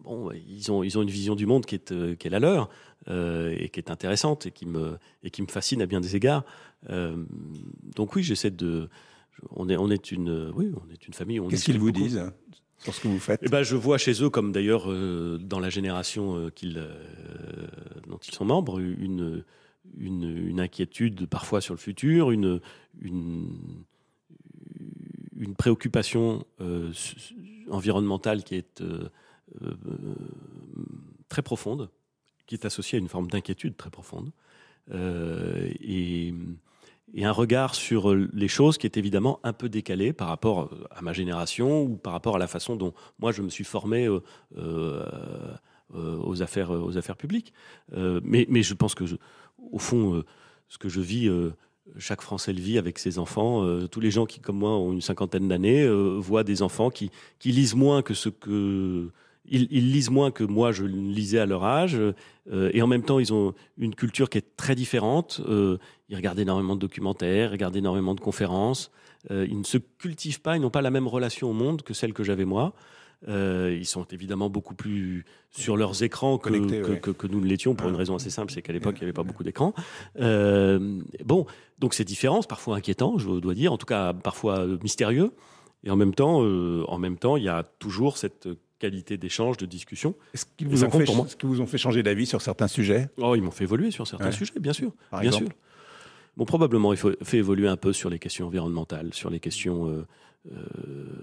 Bon, ils ont, ils ont une vision du monde qui est, euh, qui est la leur euh, et qui est intéressante et qui me, et qui me fascine à bien des égards. Euh, donc oui, j'essaie de. On est, on est une, oui, on est une famille. Qu'est-ce qu'ils vous beaucoup. disent sur ce que vous faites? Eh ben, je vois chez eux, comme d'ailleurs euh, dans la génération euh, euh, dont ils sont membres, une, une, une inquiétude parfois sur le futur, une, une, une préoccupation environnementale qui est euh, très profonde, qui est associée à une forme d'inquiétude très profonde, euh, et, un regard sur les choses qui est évidemment un peu décalé par rapport à ma génération ou par rapport à la façon dont moi je me suis formé euh, aux, affaires, aux affaires publiques. Mais, je pense que, au fond, ce que je vis, chaque Français le vit avec ses enfants. tous les gens qui, comme moi, ont une cinquantaine d'années, voient des enfants qui, qui lisent moins que ce que. Ils, ils lisent moins que moi je lisais à leur âge, euh, et en même temps ils ont une culture qui est très différente. Euh, ils regardent énormément de documentaires, ils regardent énormément de conférences. Euh, ils ne se cultivent pas, ils n'ont pas la même relation au monde que celle que j'avais moi. Ils sont évidemment beaucoup plus sur leurs écrans que, Connectés, que, ouais. que- que nous ne l'étions pour une raison assez simple, c'est qu'à l'époque il n'y avait pas beaucoup d'écrans. Bon, donc c'est différent, c'est parfois inquiétant, je dois dire, en tout cas parfois mystérieux. Et en même temps, en même temps, il y a toujours cette qualité d'échange, de discussion. Est-ce qu'ils vous, ont fait- pour moi. est-ce qu'ils vous ont fait changer d'avis sur certains sujets? Oh, ils m'ont fait évoluer sur certains Ouais. sujets, bien sûr. Par bien sûr. Bon, probablement, il faut fait évoluer un peu sur les questions environnementales, sur les questions. euh, euh,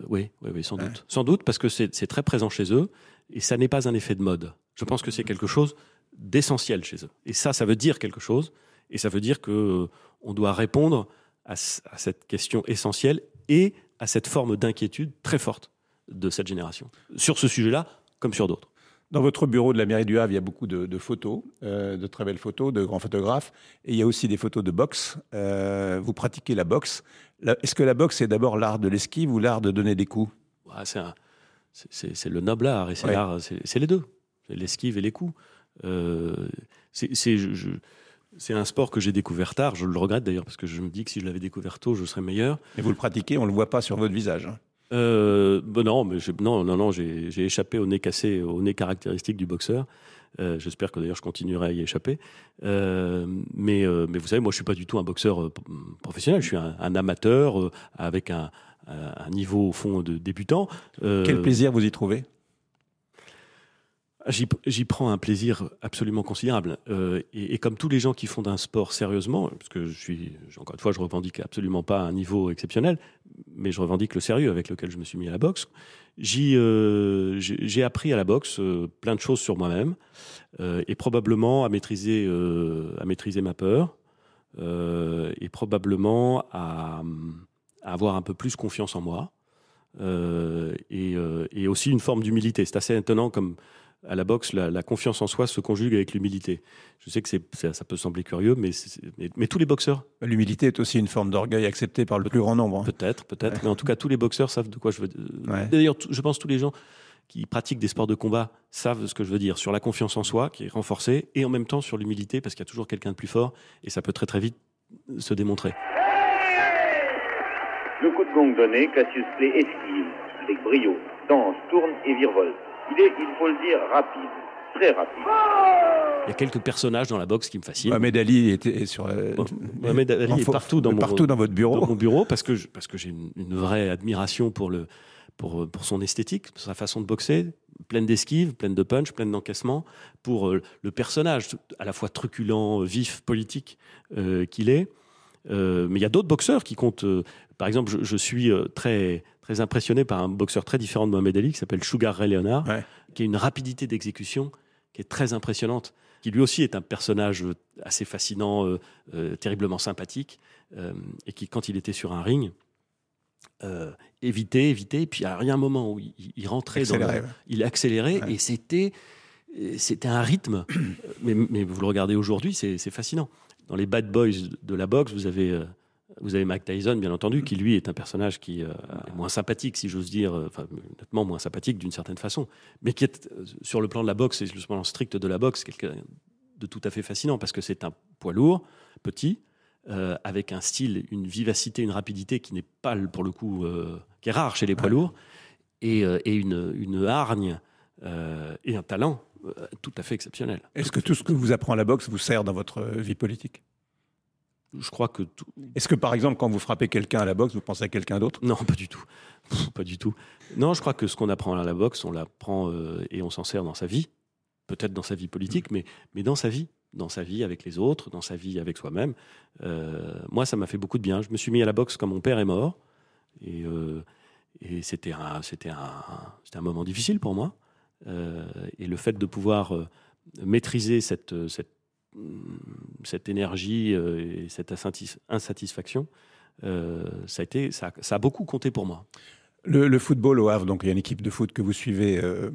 oui, oui, oui, sans Ouais. doute. Sans doute, parce que c'est très présent chez eux et ça n'est pas un effet de mode. Je pense que c'est quelque chose d'essentiel chez eux. Et ça, ça veut dire quelque chose. Et ça veut dire que euh, on doit répondre à cette question essentielle et à cette forme d'inquiétude très forte de cette génération. Sur ce sujet-là, comme sur d'autres. Dans votre bureau de la mairie du Havre, il y a beaucoup de, de photos, euh, de très belles photos, de grands photographes. Et il y a aussi des photos de boxe. Euh, vous pratiquez la boxe. Est-ce que la boxe est d'abord l'art de l'esquive ou l'art de donner des coups? C'est le noble art et c'est Ouais. l'art, c'est les deux, C'est l'esquive et les coups. Euh, c'est un sport que j'ai découvert tard. Je le regrette d'ailleurs parce que je me dis que si je l'avais découvert tôt, je serais meilleur. Et vous le pratiquez, on ne le voit pas sur votre visage. hein. Euh, ben non, mais je- non, non, non, j'ai échappé au nez cassé, au nez caractéristique du boxeur. Euh, J'espère que d'ailleurs je continuerai à y échapper. Euh, mais, mais vous savez, moi je suis pas du tout un boxeur professionnel. Je suis un, un amateur avec un, niveau au fond de débutant. Quel plaisir vous y trouvez? J'y j'y prends un plaisir absolument considérable. Euh, et, et comme tous les gens qui font d'un sport sérieusement, parce que je suis, encore une fois, je revendique absolument pas un niveau exceptionnel, mais je revendique le sérieux avec lequel je me suis mis à la boxe. Euh, j'ai appris à la boxe euh, plein de choses sur moi-même euh, et probablement à maîtriser, ma peur et probablement à, avoir un peu plus confiance en moi et aussi une forme d'humilité. C'est assez étonnant comme à la boxe, la, la confiance en soi se conjugue avec l'humilité. Je sais que c'est, ça, ça peut sembler curieux, mais, c'est- mais, mais tous les boxeurs, L'humilité est aussi une forme d'orgueil acceptée par le plus grand nombre. hein. peut-être, peut-être, Ouais. mais en tout cas, tous les boxeurs savent de quoi je veux dire. Ouais. D'ailleurs, je pense que tous les gens qui pratiquent des sports de combat savent ce que je veux dire sur la confiance en soi qui est renforcée et en même temps sur l'humilité parce qu'il y a toujours quelqu'un de plus fort et ça peut très très vite se démontrer. Le coup de gong donné, Cassius Clay esquive, avec brio, danse, tourne et virevolte. Il est, il faut le dire, rapide, très rapide. Il y a quelques personnages dans la boxe qui me fascinent. Mohamed Ali était sur. euh, Bon, Mohamed Ali en est fo- partout dans mon- partout dans votre bureau. dans mon bureau parce que je- parce que j'ai une, une vraie admiration pour le pour pour son esthétique, pour sa façon de boxer, pleine d'esquives, pleine de punch, pleine d'encaissement, pour euh, le personnage à la fois truculent, euh, vif, politique euh, qu'il est. Euh, mais il y a d'autres boxeurs qui comptent. euh, par exemple, je, je suis euh, très très impressionné par un boxeur très différent de Mohamed Ali qui s'appelle Sugar Ray Leonard, Ouais. qui a une rapidité d'exécution qui est très impressionnante, qui lui aussi est un personnage euh, assez fascinant, euh, euh, terriblement sympathique, euh, et qui, quand il était sur un ring, évitait, évitait, et puis à rien moment où il, il rentrait dans le- ouais. il accélérait, Ouais. et c'était c'était un rythme. mais, mais vous le regardez aujourd'hui, c'est fascinant. Dans les bad boys de la boxe, vous avez vous avez Mike Tyson, bien entendu, qui lui est un personnage qui euh, est moins sympathique, si j'ose dire, euh, nettement moins sympathique d'une certaine façon, mais qui est, euh, sur le plan de la boxe et sur le plan strict de la boxe, quelqu'un de tout à fait fascinant, parce que c'est un poids lourd, petit, avec un style, une vivacité, une rapidité qui n'est pas, pour le coup, qui est rare chez les poids lourds, et, une, hargne et un talent tout à fait exceptionnel. Est-ce que tout ce que vous apprend à la boxe vous sert dans votre vie politique? Je crois que tout, Est-ce que par exemple, quand vous frappez quelqu'un à la boxe, vous pensez à quelqu'un d'autre? Non, pas du tout. Pff, Pas du tout. Non, je crois que ce qu'on apprend à la boxe, on l'apprend euh, et on s'en sert dans sa vie. Peut-être dans sa vie politique, mais, mais dans sa vie. Dans sa vie avec les autres, dans sa vie avec soi-même. Euh, moi, ça m'a fait beaucoup de bien. Je me suis mis à la boxe quand mon père est mort. Et, euh, et c'était un, c'était un, c'était un moment difficile pour moi. Et le fait de pouvoir maîtriser cette, cette, cette énergie euh, et cette insatis- insatisfaction, euh, ça, a été, ça, a- ça a beaucoup compté pour moi. le, le football au Havre, donc il y a une équipe de foot que vous suivez euh,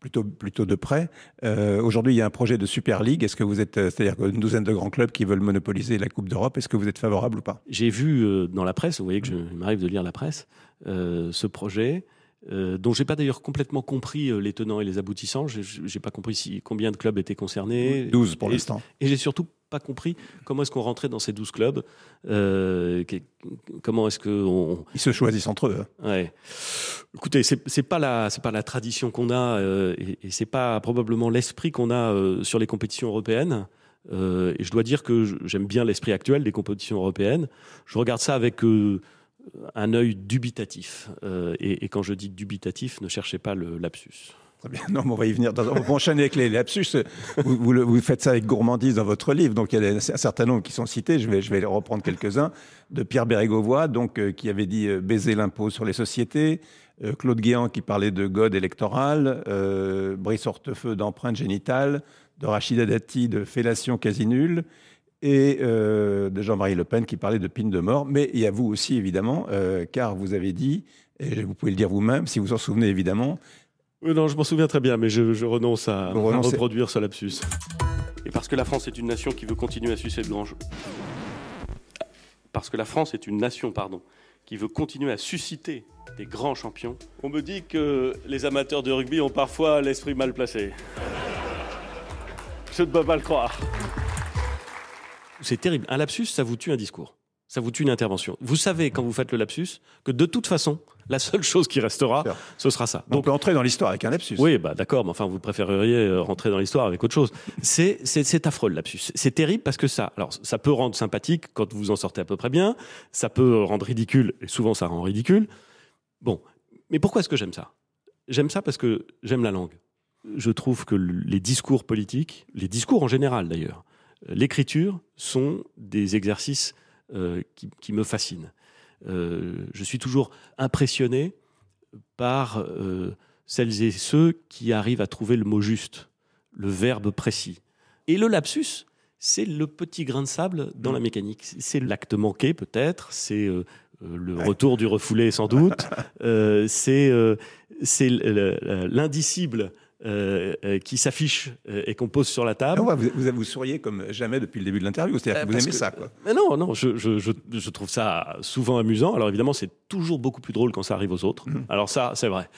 plutôt, plutôt de près. Euh, Aujourd'hui, il y a un projet de Super League. Est-ce que vous êtes, c'est-à-dire une douzaine de grands clubs qui veulent monopoliser la Coupe d'Europe, est-ce que vous êtes favorable ou pas? J'ai vu euh, dans la presse, vous voyez que je, m'arrive de lire la presse, ce projet. Euh, dont j'ai pas d'ailleurs complètement compris euh, les tenants et les aboutissants. J'ai- pas compris si, combien de clubs étaient concernés. 12 pour Et- l'instant. Et j'ai surtout pas compris comment est-ce qu'on rentrait dans ces 12 clubs. euh, que- comment est-ce qu'on Ils se choisissent entre eux. hein. Ouais. Écoutez, c'est pas la c'est pas la tradition qu'on a euh, et, et c'est pas probablement l'esprit qu'on a sur les compétitions européennes. Et je dois dire que j'aime bien l'esprit actuel des compétitions européennes. Je regarde ça avec un œil dubitatif. Euh, et, quand je dis dubitatif, ne cherchez pas le lapsus. Très bien. Non, on va y venir. Dans- On va enchaîner avec les lapsus. Vous, faites ça avec gourmandise dans votre livre. Donc, il y a un certain nombre qui sont cités. Je vais, reprendre quelques-uns. De Pierre Bérégovoy, donc, euh, qui avait dit euh, baiser l'impôt sur les sociétés. Claude Guéant, qui parlait de God électoral. Brice Hortefeux d'empreinte génitale. De Rachida Dati de fellation quasi nulle. Et euh, de Jean-Marie Le Pen, qui parlait de pine de mort. Mais il y a vous aussi, évidemment, euh, car vous avez dit, et vous pouvez le dire vous-même, si vous en souvenez, évidemment, Euh, non, je m'en souviens très bien, mais je, je renonce à, reproduire ce lapsus. Et parce que la France est une nation qui veut continuer à sucer de grands jeux. Parce que la France est une nation, pardon, qui veut continuer à susciter des grands champions. On me dit que les amateurs de rugby ont parfois l'esprit mal placé. Je ne peux pas le croire. C'est terrible. Un lapsus, ça vous tue un discours. Ça vous tue une intervention. Vous savez, quand vous faites le lapsus, que de toute façon, la seule chose qui restera, ce sera ça. On peut entrer dans l'histoire avec un lapsus. Oui, bah d'accord, mais enfin, vous préféreriez euh, rentrer dans l'histoire avec autre chose. C'est, c'est, affreux le lapsus. C'est terrible parce que ça, alors, ça peut rendre sympathique quand vous en sortez à peu près bien. Ça peut rendre ridicule, et souvent ça rend ridicule. Bon, mais pourquoi est-ce que j'aime ça? J'aime ça parce que j'aime la langue. Je trouve que le- les discours politiques, les discours en général d'ailleurs, l'écriture sont des exercices euh, qui, qui me fascinent. Euh, je suis toujours impressionné par euh, celles et ceux qui arrivent à trouver le mot juste, le verbe précis. Et le lapsus, c'est le petit grain de sable dans la mécanique. C'est l'acte manqué peut-être, c'est le retour du refoulé sans doute, c'est l'indicible euh, euh, qui s'affiche euh, et qu'on pose sur la Ah, table. ouais, vous, vous, vous souriez comme jamais depuis le début de l'interview. C'est-à-dire que vous aimez que- ça, quoi. Mais non, non, je, je, je, je trouve ça souvent amusant. Alors évidemment, c'est toujours beaucoup plus drôle quand ça arrive aux autres. Mhm. Alors ça, c'est vrai.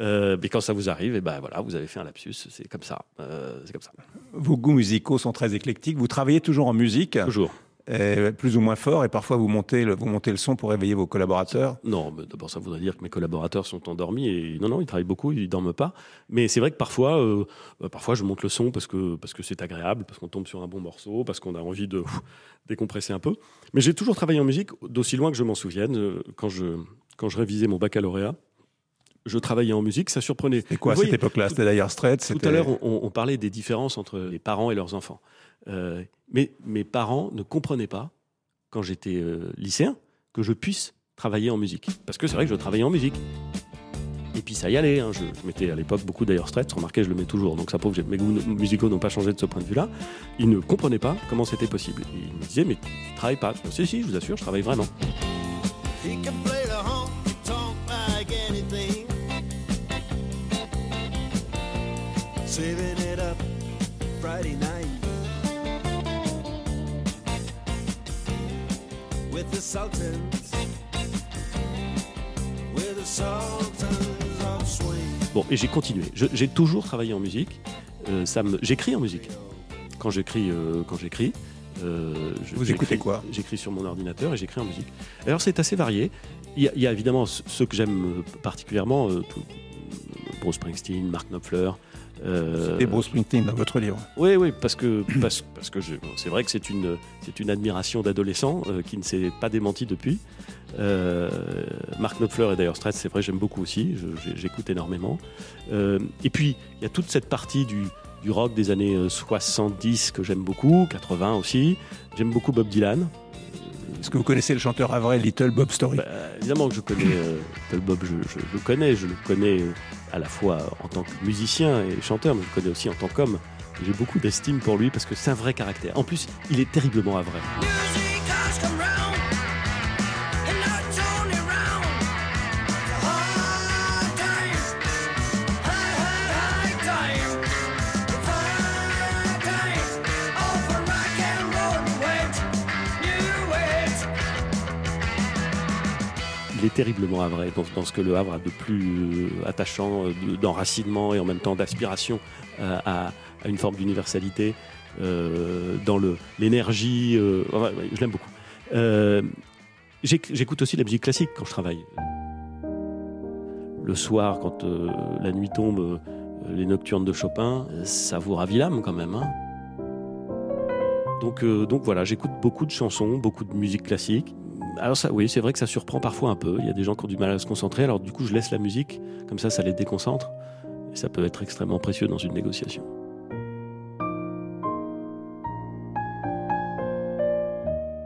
Mais quand ça vous arrive, et ben voilà, vous avez fait un lapsus. C'est comme ça. C'est comme ça. Vos goûts musicaux sont très éclectiques. Vous travaillez toujours en musique, Toujours. Plus ou moins fort, et parfois vous montez, le, vous montez le son pour réveiller vos collaborateurs. Non, d'abord, ça voudrait dire que mes collaborateurs sont endormis. Et non, non, ils travaillent beaucoup, ils dorment pas. Mais c'est vrai que parfois, euh, euh, parfois, je monte le son parce que parce que c'est agréable, parce qu'on tombe sur un bon morceau, parce qu'on a envie de décompresser un peu. Mais j'ai toujours travaillé en musique, d'aussi loin que je m'en souvienne. Euh, Quand je quand je révisais mon baccalauréat, je travaillais en musique. Ça surprenait. Et quoi à cette époque-là? C'était d'ailleurs Straits. Tout à l'heure, on, on parlait des différences entre les parents et leurs enfants. Euh, mais mes parents ne comprenaient pas, quand j'étais euh, lycéen, que je puisse travailler en musique. Parce que c'est vrai que je travaillais en musique. Et puis ça y allait. hein. Je, je mettais à l'époque beaucoup d'ailleurs Straits. Remarquez, je le mets toujours. Donc ça prouve que mes goûts musicaux n'ont pas changé de ce point de vue-là. Ils ne comprenaient pas comment c'était possible. Ils me disaient, mais tu travailles pas. Je dis, si, si, je vous assure, je travaille vraiment. The Sultans, with the Sultans of Swing. Bon, et j'ai continué. Je- J'ai toujours travaillé en musique. Euh, ça me, j'écris en musique. Quand j'écris, euh, quand j'écris. euh, je- Vous j'écris- écoutez quoi? J'écris sur mon ordinateur et j'écris en musique. Alors c'est assez varié. Il y, a, il y a évidemment ce- ceux que j'aime euh, particulièrement, euh, tout- Bruce Springsteen, Mark Knopfler. Euh, Bruce Springsteen dans votre livre. oui, oui, parce que parce, parce que c'est vrai que c'est une c'est une admiration d'adolescent euh, qui ne s'est pas démentie depuis. Euh, Mark Knopfler et d'ailleurs Straits, c'est vrai, j'aime beaucoup aussi. J'écoute énormément. Euh, et puis il y a toute cette partie du du rock des années euh, 70 que j'aime beaucoup, 80 aussi. J'aime beaucoup Bob Dylan. Est-ce que vous connaissez le chanteur havrais Little Bob Story Bah, évidemment que je connais euh, Little Bob, je, le connais, je le connais euh, à la fois en tant que musicien et chanteur, mais je le connais aussi en tant qu'homme. J'ai beaucoup d'estime pour lui parce que c'est un vrai caractère. En plus, il est terriblement à. Terriblement à vrai dans, dans ce que le Havre a de plus euh, attachant, euh, de- d'enracinement et en même temps d'aspiration euh, à, une forme d'universalité, dans l'énergie. je l'aime beaucoup. J'éc- J'écoute aussi la musique classique quand je travaille. Le soir, quand la nuit tombe, les nocturnes de Chopin, ça vous ravit l'âme quand même. hein? Donc voilà, j'écoute beaucoup de chansons, beaucoup de musique classique. Alors ça, oui, c'est vrai que ça surprend parfois un peu. Il y a des gens qui ont du mal à se concentrer. Alors du coup, je laisse la musique, comme ça, ça les déconcentre. Et ça peut être extrêmement précieux dans une négociation.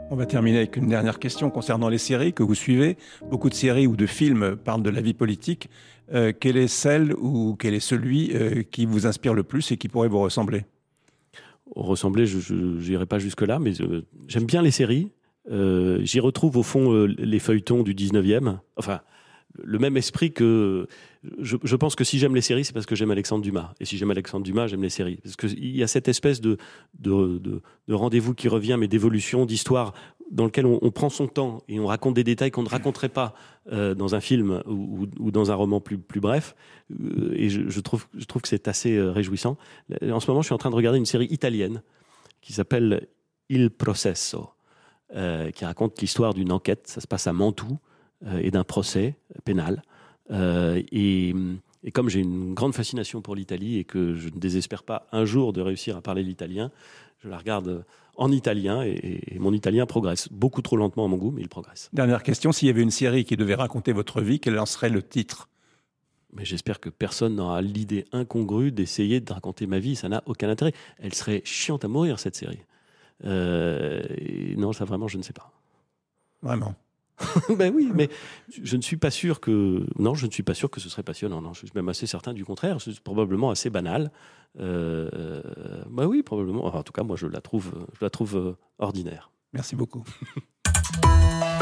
On va terminer avec une dernière question concernant les séries que vous suivez. Beaucoup de séries ou de films parlent de la vie politique. Euh, quelle est celle ou quel est celui euh, qui vous inspire le plus et qui pourrait vous ressembler? Ressembler, je n'irai pas jusque-là, mais euh, j'aime bien les séries. Euh, J'y retrouve au fond euh, les feuilletons du 19e. Enfin, le même esprit que. Je, pense que si j'aime les séries, c'est parce que j'aime Alexandre Dumas. Et si j'aime Alexandre Dumas, j'aime les séries. Parce qu'il y a cette espèce de, de, de, de rendez-vous qui revient, mais d'évolution, d'histoire, dans lequel on, prend son temps et on raconte des détails qu'on ne raconterait pas euh, dans un film ou, dans un roman plus, bref. Et je, trouve, que c'est assez réjouissant. En ce moment, je suis en train de regarder une série italienne qui s'appelle Il Processo. Euh, qui raconte l'histoire d'une enquête. Ça se passe à Mantoue euh, et d'un procès pénal. Euh, et, et comme j'ai une grande fascination pour l'Italie et que je ne désespère pas un jour de réussir à parler l'italien, je la regarde en italien et, et mon italien progresse. Beaucoup trop lentement à mon goût, mais il progresse. Dernière question, s'il y avait une série qui devait raconter votre vie, quel en serait le titre? Mais j'espère que personne n'aura l'idée incongrue d'essayer de raconter ma vie. Ça n'a aucun intérêt. Elle serait chiante à mourir, cette série. Euh, et non, ça vraiment, je ne sais pas. Vraiment. ben oui, mais je ne suis pas sûr que. Non, je ne suis pas sûr que ce serait passionnant. Non, je suis même assez certain du contraire. C'est probablement assez banal. Euh, ben oui, probablement. Enfin, en tout cas, moi, je la trouve, je la trouve euh, ordinaire. Merci beaucoup.